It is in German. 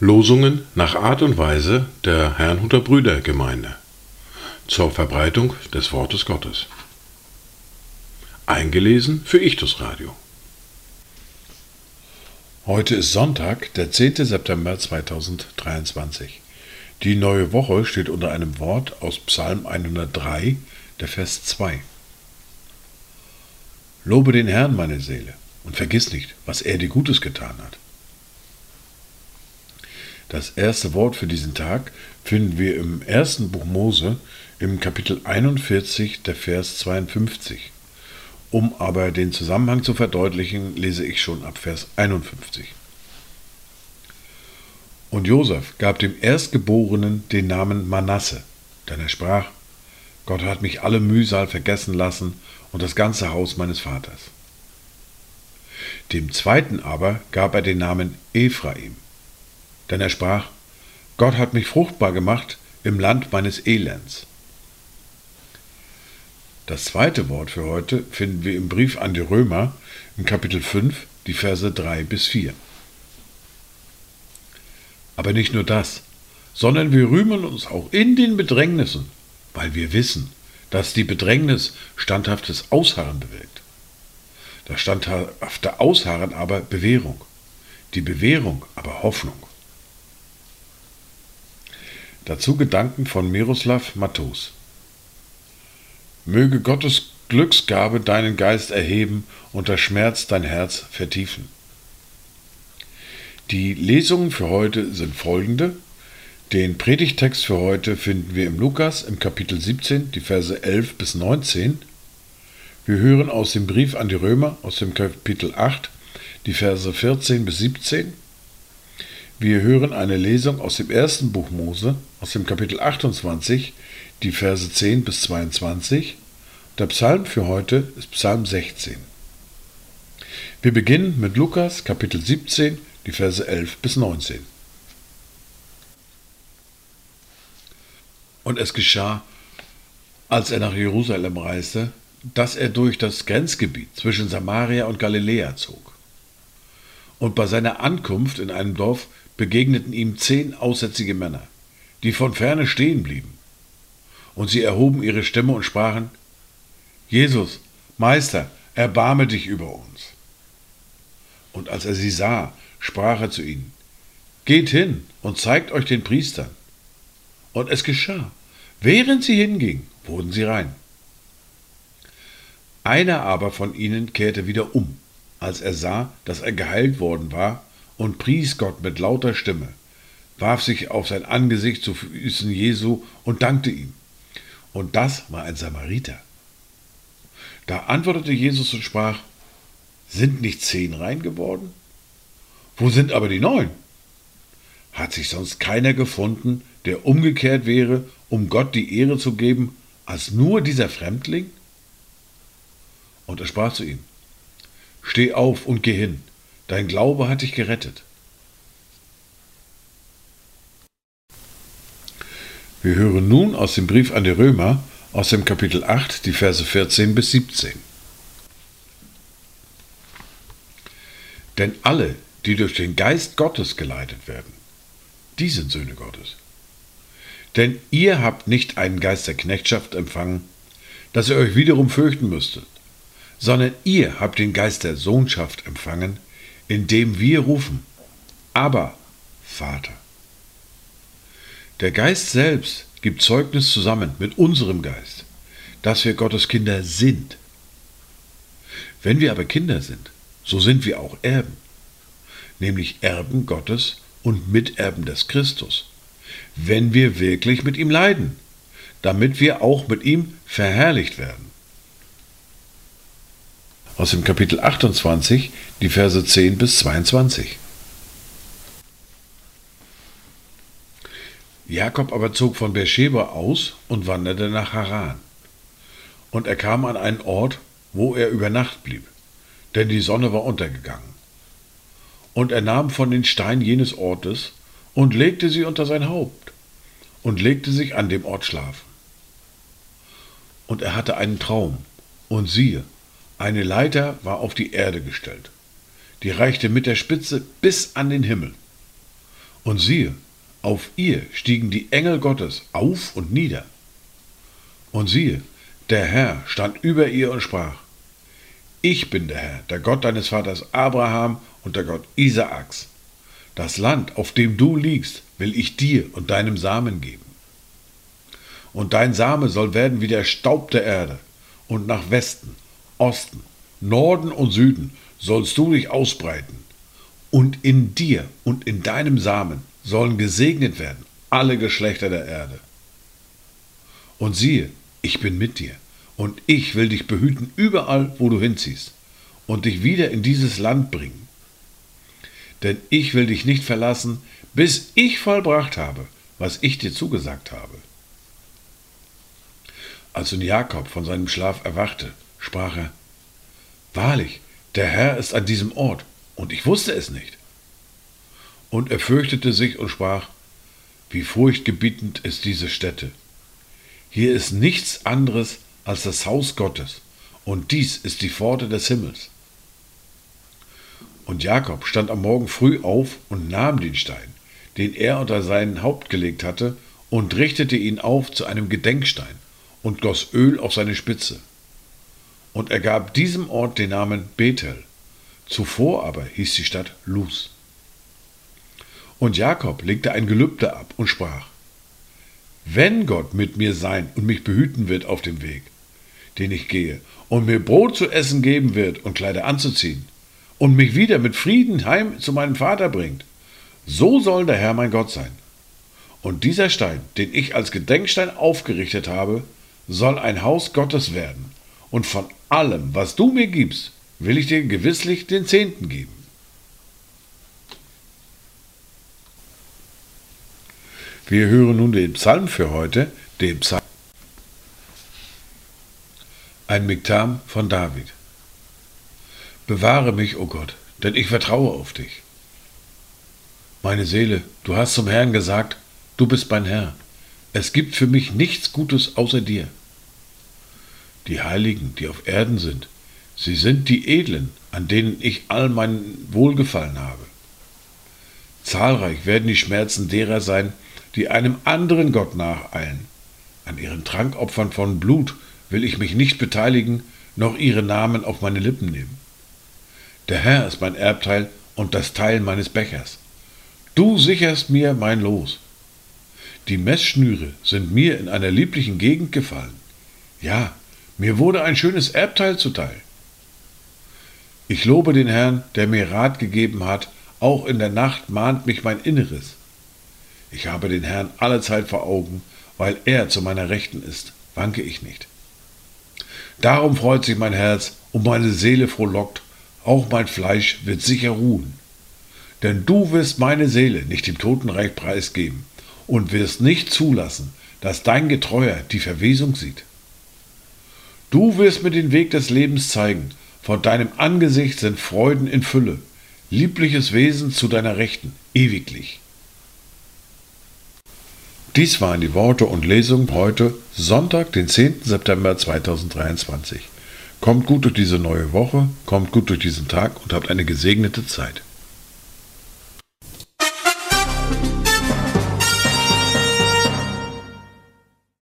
Losungen nach Art und Weise der Herrnhuter Brüdergemeinde zur Verbreitung des Wortes Gottes. Eingelesen für Ichtus Radio. Heute ist Sonntag, der 10. September 2023. Die neue Woche steht unter einem Wort aus Psalm 103, der Vers 2. Lobe den Herrn, meine Seele, und vergiss nicht, was er dir Gutes getan hat. Das erste Wort für diesen Tag finden wir im ersten Buch Mose im Kapitel 41, der Vers 52. Um aber den Zusammenhang zu verdeutlichen, lese ich schon ab Vers 51. Und Josef gab dem Erstgeborenen den Namen Manasse, denn er sprach, Gott hat mich alle Mühsal vergessen lassen und das ganze Haus meines Vaters. Dem zweiten aber gab er den Namen Ephraim, denn er sprach, Gott hat mich fruchtbar gemacht im Land meines Elends. Das zweite Wort für heute finden wir im Brief an die Römer im Kapitel 5, die Verse 3 bis 4. Aber nicht nur das, sondern wir rühmen uns auch in den Bedrängnissen, weil wir wissen, dass die Bedrängnis standhaftes Ausharren bewirkt. Das standhafte Ausharren aber Bewährung, die Bewährung aber Hoffnung. Dazu Gedanken von Miroslav Matos. Möge Gottes Glücksgabe deinen Geist erheben und der Schmerz dein Herz vertiefen. Die Lesungen für heute sind folgende. Den Predigtext für heute finden wir im Lukas im Kapitel 17, die Verse 11 bis 19. Wir hören aus dem Brief an die Römer aus dem Kapitel 8, die Verse 14 bis 17. Wir hören eine Lesung aus dem ersten Buch Mose, aus dem Kapitel 28, die Verse 10 bis 22. Der Psalm für heute ist Psalm 16. Wir beginnen mit Lukas Kapitel 17, die Verse 11 bis 19. Und es geschah, als er nach Jerusalem reiste, dass er durch das Grenzgebiet zwischen Samaria und Galiläa zog. Und bei seiner Ankunft in einem Dorf begegneten ihm zehn aussätzige Männer, die von ferne stehen blieben. Und sie erhoben ihre Stimme und sprachen, Jesus, Meister, erbarme dich über uns. Und als er sie sah, sprach er zu ihnen, Geht hin und zeigt euch den Priestern. Und es geschah. Während sie hingingen, wurden sie rein. Einer aber von ihnen kehrte wieder um, als er sah, dass er geheilt worden war, und pries Gott mit lauter Stimme, warf sich auf sein Angesicht zu Füßen Jesu und dankte ihm. Und das war ein Samariter. Da antwortete Jesus und sprach, sind nicht zehn rein geworden? Wo sind aber die neun? Hat sich sonst keiner gefunden, der umgekehrt wäre, um Gott die Ehre zu geben, als nur dieser Fremdling? Und er sprach zu ihm, Steh auf und geh hin, Dein Glaube hat dich gerettet. Wir hören nun aus dem Brief an die Römer aus dem Kapitel 8 die Verse 14 bis 17. Denn alle, die durch den Geist Gottes geleitet werden, die sind Söhne Gottes. Denn ihr habt nicht einen Geist der Knechtschaft empfangen, dass ihr euch wiederum fürchten müsstet, sondern ihr habt den Geist der Sohnschaft empfangen, indem wir rufen, aber Vater. Der Geist selbst gibt Zeugnis zusammen mit unserem Geist, dass wir Gottes Kinder sind. Wenn wir aber Kinder sind, so sind wir auch Erben, nämlich Erben Gottes und Miterben des Christus, wenn wir wirklich mit ihm leiden, damit wir auch mit ihm verherrlicht werden aus dem Kapitel 28, die Verse 10 bis 22. Jakob aber zog von Beersheba aus und wanderte nach Haran. Und er kam an einen Ort, wo er über Nacht blieb, denn die Sonne war untergegangen. Und er nahm von den Steinen jenes Ortes und legte sie unter sein Haupt und legte sich an dem Ort schlafen. Und er hatte einen Traum, und siehe, Eine Leiter war auf die Erde gestellt, die reichte mit der Spitze bis an den Himmel. Und siehe, auf ihr stiegen die Engel Gottes auf und nieder. Und siehe, der Herr stand über ihr und sprach, Ich bin der Herr, der Gott deines Vaters Abraham und der Gott Isaaks. Das Land, auf dem du liegst, will ich dir und deinem Samen geben. Und dein Same soll werden wie der Staub der Erde, und nach Westen, Osten, Norden und Süden sollst du dich ausbreiten. Und in dir und in deinem Samen sollen gesegnet werden alle Geschlechter der Erde. Und siehe, ich bin mit dir, und ich will dich behüten überall, wo du hinziehst, und dich wieder in dieses Land bringen. Denn ich will dich nicht verlassen, bis ich vollbracht habe, was ich dir zugesagt habe. Als nun Jakob von seinem Schlaf erwachte, sprach er, Wahrlich, der Herr ist an diesem Ort, und ich wusste es nicht. Und er fürchtete sich und sprach, Wie furchtgebietend ist diese Stätte. Hier ist nichts anderes als das Haus Gottes, und dies ist die Pforte des Himmels. Und Jakob stand am Morgen früh auf und nahm den Stein, den er unter sein Haupt gelegt hatte, und richtete ihn auf zu einem Gedenkstein und goss Öl auf seine Spitze. Und er gab diesem Ort den Namen Bethel. Zuvor aber hieß die Stadt Luz. Und Jakob legte ein Gelübde ab und sprach, wenn Gott mit mir sein und mich behüten wird auf dem Weg, den ich gehe, und mir Brot zu essen geben wird und Kleider anzuziehen, und mich wieder mit Frieden heim zu meinem Vater bringt, so soll der Herr mein Gott sein. Und dieser Stein, den ich als Gedenkstein aufgerichtet habe, soll ein Haus Gottes werden, und von allem, was du mir gibst, will ich dir gewisslich den Zehnten geben. Wir hören nun den Psalm für heute, den Psalm. Ein Miktam von David. Bewahre mich, o oh Gott, denn ich vertraue auf dich. Meine Seele, du hast zum Herrn gesagt, du bist mein Herr. Es gibt für mich nichts Gutes außer dir. Die Heiligen, die auf Erden sind, sie sind die Edlen, an denen ich all mein Wohlgefallen habe. Zahlreich werden die Schmerzen derer sein, die einem anderen Gott nacheilen. An ihren Trankopfern von Blut will ich mich nicht beteiligen, noch ihre Namen auf meine Lippen nehmen. Der Herr ist mein Erbteil und das Teil meines Bechers. Du sicherst mir mein Los. Die Messschnüre sind mir in einer lieblichen Gegend gefallen. Ja, mir wurde ein schönes Erbteil zuteil. Ich lobe den Herrn, der mir Rat gegeben hat, auch in der Nacht mahnt mich mein Inneres. Ich habe den Herrn allezeit vor Augen, weil er zu meiner Rechten ist, wanke ich nicht. Darum freut sich mein Herz und meine Seele frohlockt, auch mein Fleisch wird sicher ruhen. Denn du wirst meine Seele nicht dem Totenreich preisgeben und wirst nicht zulassen, dass dein Getreuer die Verwesung sieht. Du wirst mir den Weg des Lebens zeigen, vor deinem Angesicht sind Freuden in Fülle, liebliches Wesen zu deiner Rechten, ewiglich. Dies waren die Worte und Lesungen heute, Sonntag, den 10. September 2023. Kommt gut durch diese neue Woche, kommt gut durch diesen Tag und habt eine gesegnete Zeit.